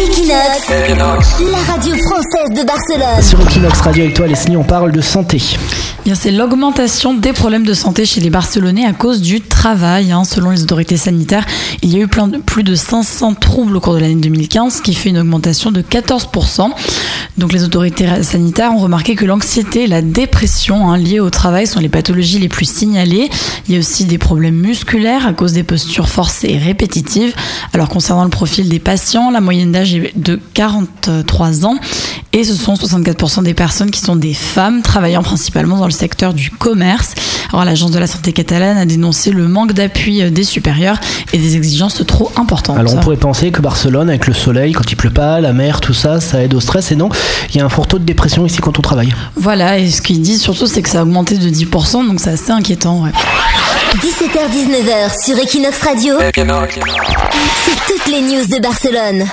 Equinox, la radio française de Barcelone. Sur Equinox Radio avec toi Leslie, on parle de santé. Bien, c'est l'augmentation des problèmes de santé chez les Barcelonais à cause du travail. hein. Selon les autorités sanitaires, il y a eu plein de- plus de 500 troubles au cours de l'année 2015, ce qui fait une augmentation de 14%. Donc les autorités sanitaires ont remarqué que l'anxiété et la dépression hein, liées au travail sont les pathologies les plus signalées. Il y a aussi des problèmes musculaires à cause des postures forcées et répétitives. Alors concernant le profil des patients, la moyenne d'âge est de 43 ans et ce sont 64% des personnes qui sont des femmes travaillant principalement dans le secteur du commerce. Alors l'agence de la santé catalane a dénoncé le manque d'appui euh, des supérieurs et des exigences trop importantes. Alors on pourrait penser que Barcelone, avec le soleil, quand il pleut pas, la mer, tout ça, ça aide au stress. Et non, il y a un fort taux de dépression ici quand on travaille. Voilà, et ce qu'ils disent surtout, c'est que ça a augmenté de 10%, donc c'est assez inquiétant. Ouais. 17h-19h sur Equinox Radio. C'est toutes les news de Barcelone.